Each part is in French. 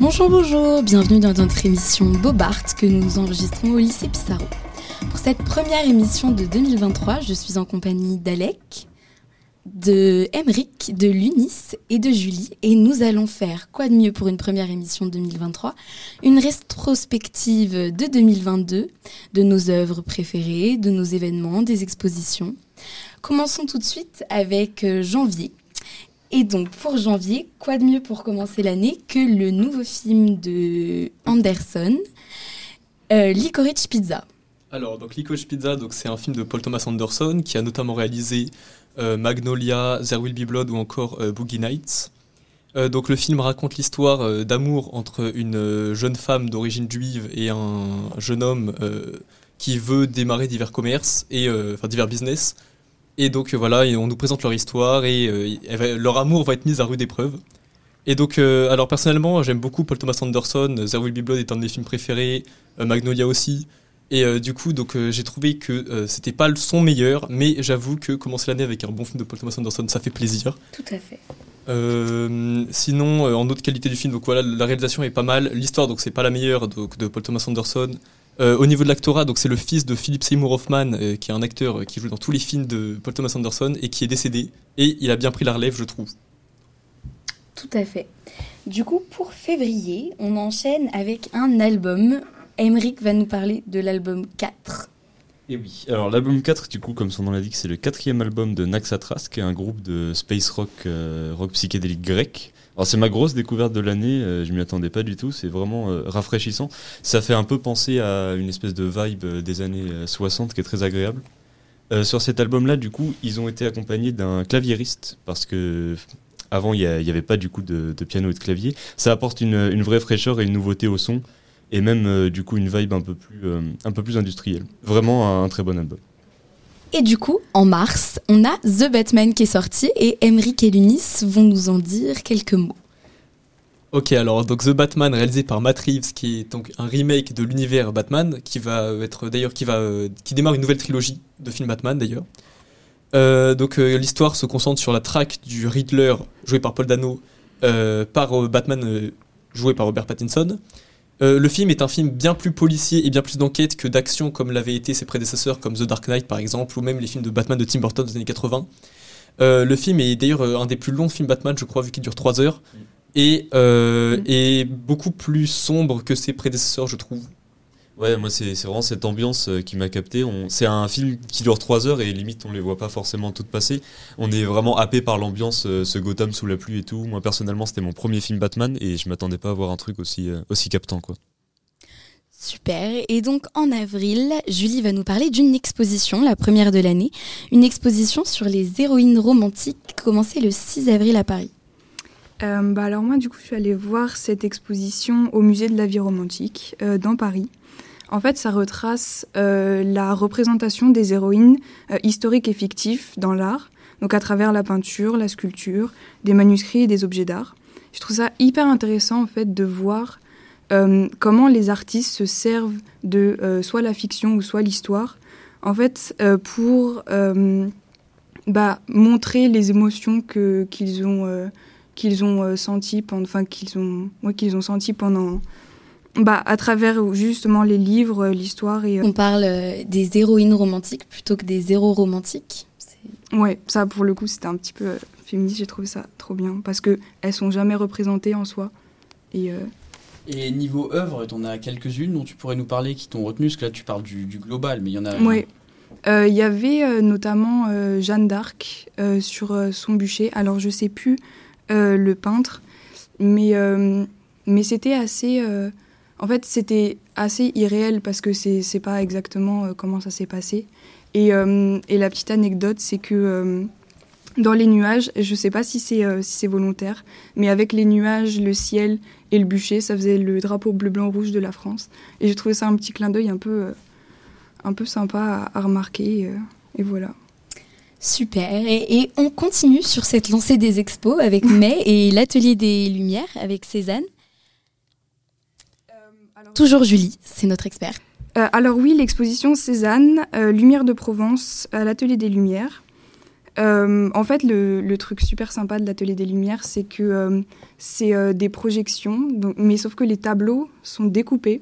Bonjour, bonjour, bienvenue dans notre émission Bobart que nous enregistrons au lycée Pissarro. Pour cette première émission de 2023, je suis en compagnie d'Alec, de Emeric, de Lunis et de Julie et nous allons faire quoi de mieux pour une première émission de 2023 Une rétrospective de 2022 de nos œuvres préférées, de nos événements, des expositions. Commençons tout de suite avec euh, janvier et donc pour janvier, quoi de mieux pour commencer l'année que le nouveau film de Anderson, euh, Pizza. Alors donc Licorice Pizza, c'est un film de Paul Thomas Anderson qui a notamment réalisé euh, Magnolia, There Will Be Blood ou encore euh, Boogie Nights. donc le film raconte l'histoire d'amour entre une jeune femme d'origine juive et un jeune homme qui veut démarrer divers commerces et enfin divers business et donc euh, voilà, on nous présente leur histoire et euh, leur amour va être mis à rude épreuve. Et donc, euh, alors personnellement, j'aime beaucoup Paul Thomas Anderson. There Will Be Blood est un de mes films préférés. Magnolia aussi. Et du coup, donc j'ai trouvé que c'était pas son meilleur, mais j'avoue que commencer l'année avec un bon film de Paul Thomas Anderson, ça fait plaisir. Tout à fait. sinon, en autre qualité du film, donc voilà, la réalisation est pas mal. L'histoire, donc c'est pas la meilleure donc, de Paul Thomas Anderson. Euh, au niveau de l'actorat, donc c'est le fils de Philip Seymour Hoffman, euh, qui est un acteur euh, qui joue dans tous les films de Paul Thomas Anderson et qui est décédé. Et il a bien pris la relève, je trouve. Tout à fait. Du coup, pour février, on enchaîne avec un album. Emeric va nous parler de l'album 4. Et oui, alors l'album 4, du coup, comme son nom l'indique, c'est le quatrième album de Naxatras, qui est un groupe de space rock, rock psychédélique grec. Alors c'est ma grosse découverte de l'année, euh, je m'y attendais pas du tout, c'est vraiment euh, rafraîchissant. Ça fait un peu penser à une espèce de vibe euh, des années 60 qui est très agréable. sur cet album-là, du coup, ils ont été accompagnés d'un claviériste parce que avant il n'y avait pas du coup de, piano et de clavier. Ça apporte une, vraie fraîcheur et une nouveauté au son et même du coup une vibe un peu plus, un peu plus industrielle. Vraiment un très bon album. Et du coup, en mars, on a The Batman qui est sorti et Emmerich et Lunis vont nous en dire quelques mots. Ok, alors donc The Batman réalisé par Matt Reeves, qui est donc un remake de l'univers Batman, qui va être d'ailleurs qui va euh, qui démarre une nouvelle trilogie de films Batman d'ailleurs. Euh, donc euh, l'histoire se concentre sur la traque du Riddler joué par Paul Dano par Batman joué par Robert Pattinson. Euh, le film est un film bien plus policier et bien plus d'enquête que d'action comme l'avaient été ses prédécesseurs comme The Dark Knight par exemple ou même les films de Batman de Tim Burton des années 80. Euh, le film est d'ailleurs euh, un des plus longs films Batman je crois vu qu'il dure 3 heures et, et beaucoup plus sombre que ses prédécesseurs je trouve. Ouais, moi c'est vraiment cette ambiance euh, qui m'a capté. C'est un film qui dure 3 heures et limite on les voit pas forcément toutes passer. On est vraiment happé par l'ambiance, euh, ce Gotham sous la pluie et tout. Moi personnellement c'était mon premier film Batman et je m'attendais pas à voir un truc aussi, euh, aussi captant quoi. Super. Et donc en avril, Julie va nous parler d'une exposition, la première de l'année, une exposition sur les héroïnes romantiques commencée le 6 avril à Paris. bah alors moi du coup je suis allée voir cette exposition au musée de la vie romantique dans Paris. En fait, ça retrace euh, la représentation des héroïnes euh, historiques et fictives dans l'art, donc à travers la peinture, la sculpture, des manuscrits et des objets d'art. Je trouve ça hyper intéressant en fait de voir euh, comment les artistes se servent de soit la fiction ou soit l'histoire, en fait, pour bah, montrer les émotions qu'ils ont qu'ils ont senti enfin qu'ils ont qu'ils ont senti pendant bah, à travers justement les livres, l'histoire. Et, euh, On parle euh, des héroïnes romantiques plutôt que des héros romantiques. Ouais, ça pour le coup c'était un petit peu euh, féministe, j'ai trouvé ça trop bien parce que elles sont jamais représentées en soi. Et, et niveau œuvre, tu en as quelques-unes dont tu pourrais nous parler qui t'ont retenu, parce que là tu parles du, global, mais il y en a. Oui. Il y avait notamment Jeanne d'Arc sur son bûcher. Alors je sais plus le peintre, mais, mais c'était assez en fait, c'était assez irréel parce que c'est n'est pas exactement euh, comment ça s'est passé. Et, euh, et, la petite anecdote, c'est que euh, dans les nuages, je sais pas si c'est si volontaire, mais avec les nuages, le ciel et le bûcher, ça faisait le drapeau bleu-blanc-rouge de la France. Et j'ai trouvé ça un petit clin d'œil un peu, un peu sympa à, remarquer. et voilà. Super. Et, et, on continue sur cette lancée des expos avec Mai et l'Atelier des Lumières avec Cézanne. Toujours Julie, c'est notre expert. Euh, alors oui, l'exposition Cézanne, euh, Lumière de Provence, à l'Atelier des Lumières. Euh, en fait, le, le truc super sympa de l'Atelier des Lumières, c'est que euh, c'est des projections, donc, mais sauf que les tableaux sont découpés.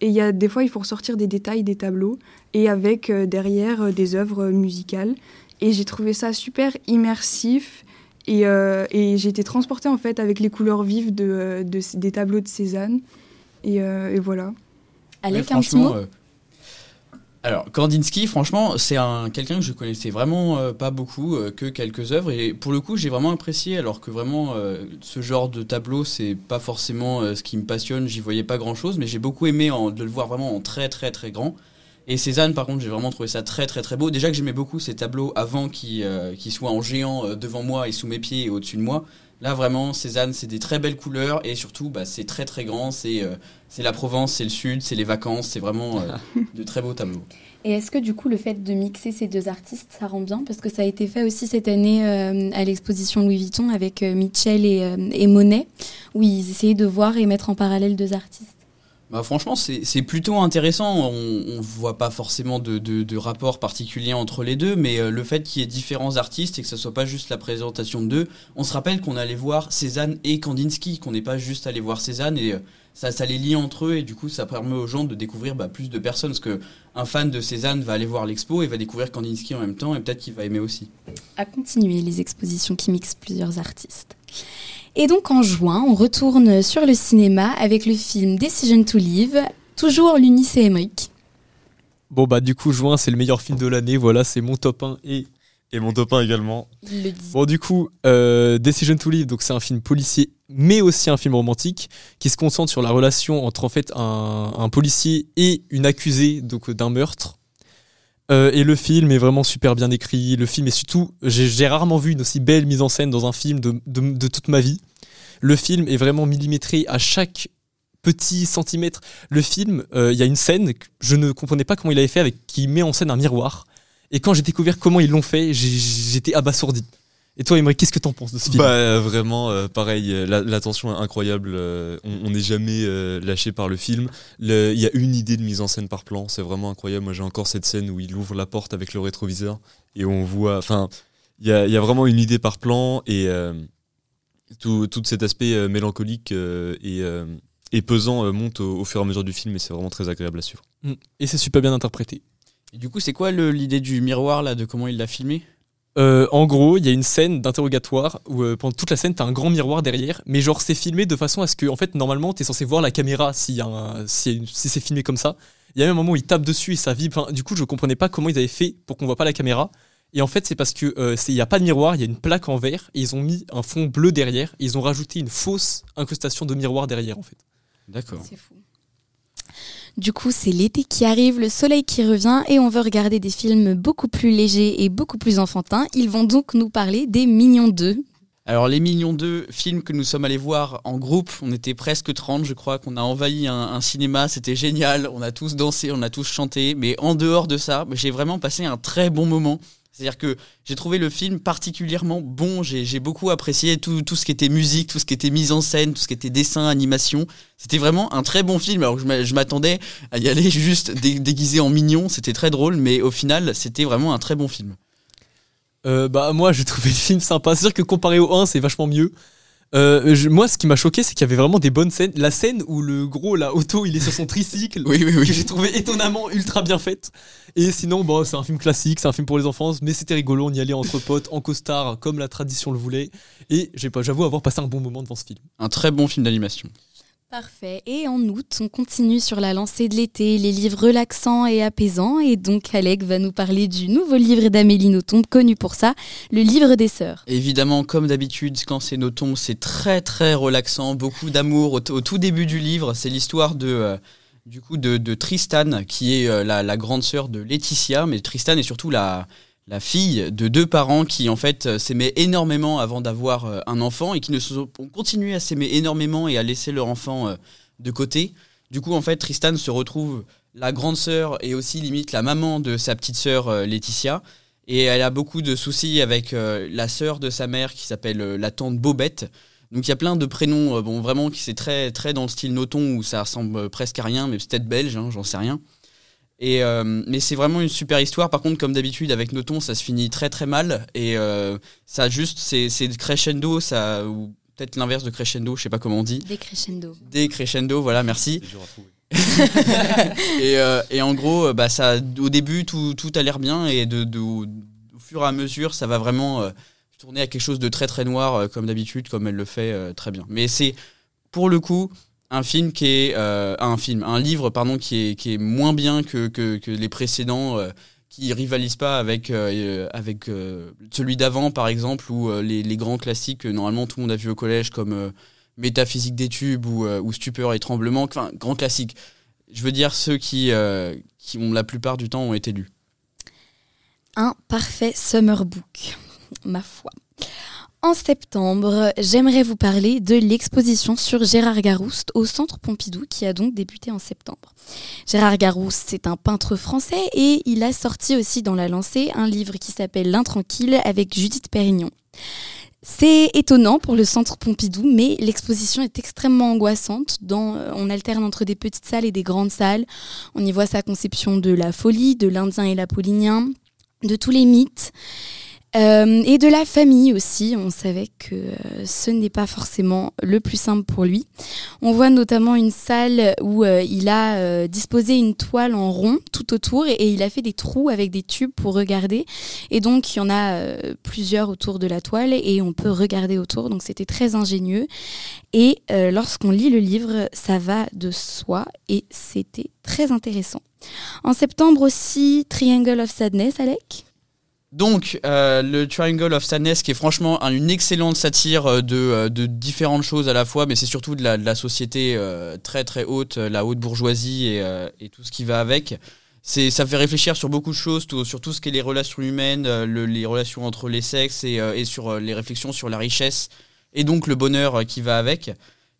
Et il y a des fois, il faut ressortir des détails des tableaux et avec derrière des œuvres musicales. Et j'ai trouvé ça super immersif. Et, et j'ai été transportée en fait avec les couleurs vives de, de- des tableaux de Cézanne. Et, euh, et voilà. Alec, Ouais, un petit mot euh, Alors, Kandinsky, franchement, c'est un quelqu'un que je connaissais vraiment euh, pas beaucoup, euh, que quelques œuvres, et pour le coup, j'ai vraiment apprécié. Alors que vraiment, euh, ce genre de tableau, c'est pas forcément euh, ce qui me passionne. J'y voyais pas grand chose, mais j'ai beaucoup aimé en- de le voir vraiment en très très très grand. Et Cézanne, par contre, j'ai vraiment trouvé ça très très très beau. Déjà que j'aimais beaucoup ces tableaux avant qu'ils euh, soient en géant euh, devant moi et sous mes pieds et au-dessus de moi. Là, vraiment, Cézanne, c'est des très belles couleurs et surtout, bah, c'est très très grand. C'est euh, la Provence, c'est le sud, c'est les vacances, c'est vraiment euh, de très beaux tableaux. Et est-ce que du coup le fait de mixer ces deux artistes, ça rend bien? Parce que ça a été fait aussi cette année euh, à l'exposition Louis Vuitton avec Mitchell et, et Monet, où ils essayaient de voir et mettre en parallèle deux artistes. Bah, franchement, c'est plutôt intéressant. On, on voit pas forcément de, de, de rapport particulier entre les deux, mais euh, le fait qu'il y ait différents artistes et que ce soit pas juste la présentation d'eux, on se rappelle qu'on allait voir Cézanne et Kandinsky, qu'on n'est pas juste allé voir Cézanne et euh, ça, ça les lie entre eux et du coup ça permet aux gens de découvrir bah, plus de personnes parce que un fan de Cézanne va aller voir l'expo et va découvrir Kandinsky en même temps et peut-être qu'il va aimer aussi. À continuer les expositions qui mixent plusieurs artistes. Et donc en juin, on retourne sur le cinéma avec le film Decision to Live, toujours l'Unice et Emmerich. Bon bah du coup juin c'est le meilleur film de l'année, voilà c'est mon top 1 et Et mon top 1 également. Le. Bon du coup euh, Decision to Live donc c'est un film policier mais aussi un film romantique qui se concentre sur la relation entre en fait un, un policier et une accusée donc d'un meurtre. Euh, et le film est vraiment super bien écrit. Le film est surtout, j'ai rarement vu une aussi belle mise en scène dans un film de, de- de toute ma vie. Le film est vraiment millimétré à chaque petit centimètre. Le film, euh, il y a une scène je ne comprenais pas comment il avait fait avec qui met en scène un miroir. Et quand j'ai découvert comment ils l'ont fait, j'étais abasourdi. Et toi, Emery, qu'est-ce que t'en penses de ce film? Bah vraiment, euh, pareil, euh, la, la tension est incroyable. euh, on n'est jamais euh, lâché par le film. Il y a une idée de mise en scène par plan, c'est vraiment incroyable. Moi j'ai encore cette scène où il ouvre la porte avec le rétroviseur et on voit, enfin, il y a, il y a vraiment une idée par plan et tout, tout cet aspect mélancolique et, et pesant monte au, au fur et à mesure du film et c'est vraiment très agréable à suivre. Mm. Et c'est super bien interprété. Et du coup, c'est quoi l'idée du miroir là, de comment il l'a filmé? Euh, en gros, il y a une scène d'interrogatoire où euh, pendant toute la scène, t'as un grand miroir derrière, mais genre c'est filmé de façon à ce que, en fait, normalement, t'es censé voir la caméra si, c'est filmé comme ça. Il y a même un moment où il tape dessus et ça vibre. Enfin, du coup, je comprenais pas comment ils avaient fait pour qu'on voit pas la caméra. Et en fait, c'est parce que euh, c'est- il y a pas de miroir, il y a une plaque en verre et ils ont mis un fond bleu derrière. Et ils ont rajouté une fausse incrustation de miroir derrière, en fait. D'accord. C'est fou. Du coup, c'est l'été qui arrive, le soleil qui revient et on veut regarder des films beaucoup plus légers et beaucoup plus enfantins. Ils vont donc nous parler des Mignons 2. Alors les Millions 2, film que nous sommes allés voir en groupe, on était presque 30 je crois, qu'on a envahi un, un cinéma, c'était génial, on a tous dansé, on a tous chanté, mais en dehors de ça, j'ai vraiment passé un très bon moment. C'est-à-dire que j'ai trouvé le film particulièrement bon, j'ai beaucoup apprécié tout, tout ce qui était musique, tout ce qui était mise en scène, tout ce qui était dessin, animation. C'était vraiment un très bon film, alors que je m'a- je m'attendais à y aller juste dé- déguisé en mignon, c'était très drôle, mais au final c'était vraiment un très bon film. Euh, bah moi j'ai trouvé le film sympa. C'est sûr que comparé au 1 c'est vachement mieux. Euh, je- moi ce qui m'a choqué c'est qu'il y avait vraiment des bonnes scènes. La scène où le gros la auto il est sur son tricycle. Oui, oui, Que oui. j'ai trouvé étonnamment ultra bien faite. Et sinon, bon, c'est un film classique, c'est un film pour les enfants, mais c'était rigolo, on y allait entre potes, en costard, comme la tradition le voulait. Et j'ai pas, j'avoue avoir passé un bon moment devant ce film. Un très bon film d'animation. Parfait. Et en août, on continue sur la lancée de l'été, les livres relaxants et apaisants. Et donc, Alec va nous parler du nouveau livre d'Amélie Nothomb, connu pour ça, le livre des sœurs. Évidemment, comme d'habitude, quand c'est nos tombes, c'est très très relaxant, beaucoup d'amour. Au, tout début du livre, c'est l'histoire de, euh, du coup, de Tristan, qui est euh, la, la grande sœur de Laetitia, mais Tristan est surtout la, la fille de deux parents qui en fait euh, s'aimaient énormément avant d'avoir euh, un enfant et qui ont continué à s'aimer énormément et à laisser leur enfant euh, de côté. Du coup, en fait, Tristan se retrouve la grande sœur et aussi limite la maman de sa petite sœur Laetitia. Et elle a beaucoup de soucis avec la sœur de sa mère qui s'appelle la tante Bobette. Donc il y a plein de prénoms, bon vraiment qui c'est très très dans le style Noton où ça ressemble presque à rien, mais peut-être belge, hein, j'en sais rien. Et, euh, mais c'est vraiment une super histoire. Par contre, comme d'habitude, avec Noton, ça se finit très très mal. Et euh, ça juste, c'est crescendo, ça, ou peut-être l'inverse de crescendo, je sais pas comment on dit. Décrescendo. Décrescendo, voilà, merci. C'est dur à trouver. et, euh, et en gros, bah, ça, au début, tout, tout a l'air bien. Et de, de- au fur et à mesure, ça va vraiment euh, tourner à quelque chose de très très noir, euh, comme d'habitude, comme elle le fait euh, très bien. Mais c'est, pour le coup, un film qui est euh, un film, un livre pardon qui est qui est moins bien que que, les précédents, euh, qui rivalisent pas avec euh, avec euh, celui d'avant par exemple ou les, les grands classiques que normalement tout le monde a vu au collège comme Métaphysique des tubes ou, Stupeur et tremblement, enfin grands classiques. Je veux dire ceux qui qui ont la plupart du temps ont été lus. Un parfait summer book, ma foi. En septembre, j'aimerais vous parler de l'exposition sur Gérard Garouste au Centre Pompidou qui a donc débuté en septembre. Gérard Garouste, c'est un peintre français et il a sorti aussi dans la lancée un livre qui s'appelle L'Intranquille avec Judith Pérignon. C'est étonnant pour le Centre Pompidou, mais l'exposition est extrêmement angoissante. Euh, on alterne entre des petites salles et des grandes salles. On y voit sa conception de la folie, de l'Indien et l'Apollinien, de tous les mythes. Euh, et de la famille aussi, on savait que euh, ce n'est pas forcément le plus simple pour lui. On voit notamment une salle où euh, il a disposé une toile en rond tout autour et, et il a fait des trous avec des tubes pour regarder. Et donc il y en a plusieurs autour de la toile et on peut regarder autour. Donc c'était très ingénieux. Et lorsqu'on lit le livre, ça va de soi et c'était très intéressant. En septembre aussi, Triangle of Sadness, Alec? Donc, euh, le Triangle of Sadness, qui est franchement un- une excellente satire euh, de, euh, de différentes choses à la fois, mais c'est surtout de la, de la société euh, très très haute, euh, la haute bourgeoisie et, euh, et tout ce qui va avec. C'est, ça fait réfléchir sur beaucoup de choses, sur tout ce qui est les relations humaines, le- les relations entre les sexes et, et sur les réflexions sur la richesse et donc le bonheur qui va avec.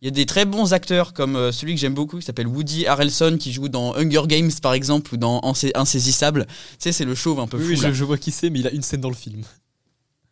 Il y a des très bons acteurs comme euh, celui que j'aime beaucoup qui s'appelle Woody Harrelson qui joue dans Hunger Games par exemple ou dans Insai- Insaisissable. Tu sais, c'est le chauve un peu Oui, fou. oui, je, je vois qui c'est, mais il a une scène dans le film.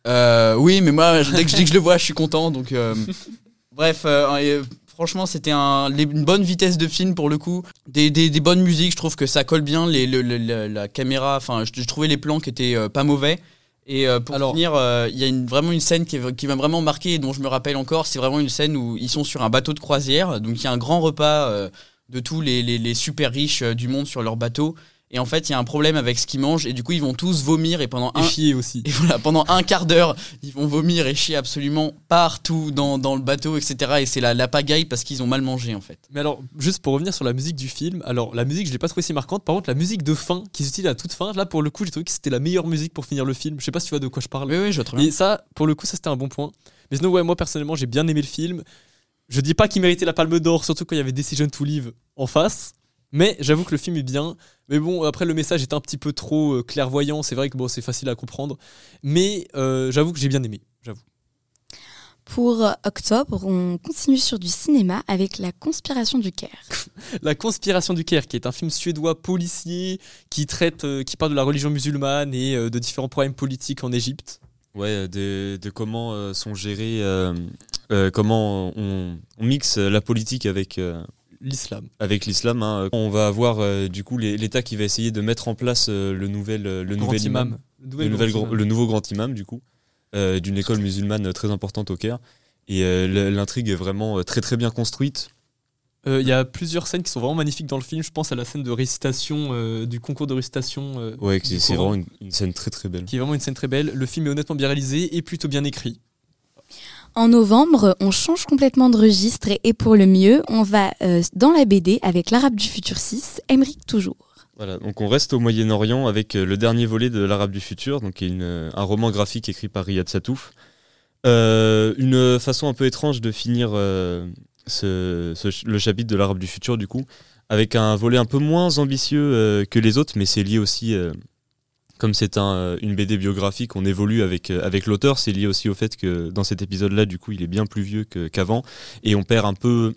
Euh, oui, mais moi, dès que, dès que je le vois, je suis content. Donc, euh, bref, euh, franchement, c'était un, une bonne vitesse de film pour le coup. Des, des, des bonnes musiques, je trouve que ça colle bien. Les, le- le- le- la caméra, enfin, je, je trouvais les plans qui étaient pas mauvais. Et euh, pour Alors- finir, euh, il y a une, vraiment une scène qui, qui m'a vraiment marqué et dont je me rappelle encore. C'est vraiment une scène où ils sont sur un bateau de croisière. Donc, il y a un grand repas euh, de tous les, les, les super riches du monde sur leur bateau. Et en fait, il y a un problème avec ce qu'ils mangent. Et du coup, ils vont tous vomir. Et pendant Et un, chier aussi. et voilà, pendant un quart d'heure, ils vont vomir et chier absolument partout dans, dans le bateau, etc. Et c'est la, la pagaille parce qu'ils ont mal mangé, en fait. Mais alors, juste pour revenir sur la musique du film, alors la musique, je l'ai pas trouvée si marquante. Par contre, la musique de fin, qui s'utilise à toute fin, là pour le coup, j'ai trouvé que c'était la meilleure musique pour finir le film. Je sais pas si tu vois de quoi je parle. Oui, oui, je vois très bien. Et ça, pour le coup, ça c'était un bon point. Mais sinon, ouais, moi personnellement, j'ai bien aimé le film. Je dis pas qu'il méritait la Palme d'Or, surtout quand il y avait Decision to Live en face. Mais j'avoue que le film est bien. Mais bon, après le message est un petit peu trop euh, clairvoyant. C'est vrai que bon, c'est facile à comprendre. Mais euh, j'avoue que j'ai bien aimé. J'avoue. Pour euh, octobre, on continue sur du cinéma avec La conspiration du Caire. La conspiration du Caire, qui est un film suédois policier qui traite, euh, qui parle de la religion musulmane et euh, de différents problèmes politiques en Égypte. Ouais, de, de comment euh, sont gérés, euh, euh, comment on, on mixe la politique avec, euh, L'islam. avec l'islam. hein. On va avoir euh, du coup l'État qui va essayer de mettre en place euh, le nouvel, euh, le Grand nouvel imam, Le, le, nouvel nouvel grand grand- imam. le nouveau grand imam du coup, d'une école musulmane très importante au Caire. Et l'intrigue est vraiment très très bien construite. Il y a plusieurs scènes qui sont vraiment magnifiques dans le film. Je pense à la scène de récitation, du concours de récitation. Ouais, c'est vraiment une, une scène très très belle. Qui est vraiment une scène très belle. Le film est honnêtement bien réalisé et plutôt bien écrit. En novembre, on change complètement de registre et, pour le mieux, on va euh, dans la BD avec l'Arabe du futur 6, Emmerich toujours. Voilà, donc on reste au Moyen-Orient avec euh, le dernier volet de l'Arabe du futur, donc une, euh, un roman graphique écrit par Riyad Satouf. Une façon un peu étrange de finir le chapitre de l'Arabe du futur, du coup, avec un volet un peu moins ambitieux que les autres, mais c'est lié aussi, comme c'est un, euh, une BD biographique, on évolue avec, euh, avec l'auteur, c'est lié aussi au fait que dans cet épisode-là, du coup, il est bien plus vieux que- qu'avant, et on perd un peu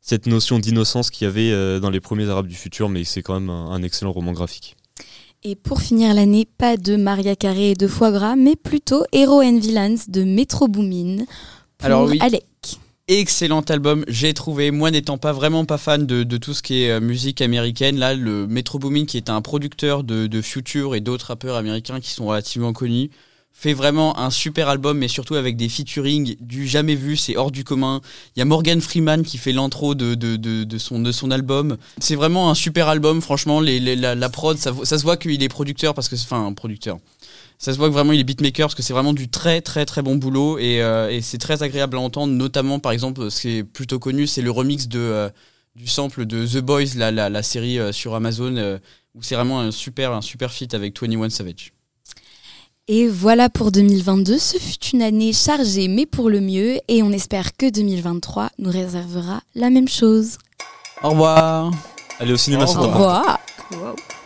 cette notion d'innocence qu'il y avait euh, dans les premiers Arabes du futur, mais c'est quand même un, un excellent roman graphique. Et pour finir l'année, pas de Maria Carré et de foie gras, mais plutôt Hero and Villains de Metro Boomin. Pour Alors oui. Alec. Excellent album, j'ai trouvé. Moi, n'étant pas vraiment pas fan de, tout ce qui est euh, musique américaine, là, le Metro Boomin, qui est un producteur de, de Future et d'autres rappeurs américains qui sont relativement connus, fait vraiment un super album, mais surtout avec des featuring du jamais vu, c'est hors du commun. Il y a Morgan Freeman qui fait l'intro de, de, de, son, de son album. C'est vraiment un super album, franchement. La, prod, ça, se voit qu'il est producteur, parce que c'est enfin producteur. Ça se voit que vraiment il est beatmaker parce que c'est vraiment du très très très bon boulot et, euh, c'est très agréable à entendre, notamment par exemple ce qui est plutôt connu, c'est le remix de euh, du sample de The Boys, la, la, la série euh, sur Amazon, où c'est vraiment un super un super feat avec 21 Savage. Et voilà pour 2022, ce fut une année chargée mais pour le mieux et on espère que 2023 nous réservera la même chose. Au revoir. Allez au cinéma Au ce Au revoir. Wow.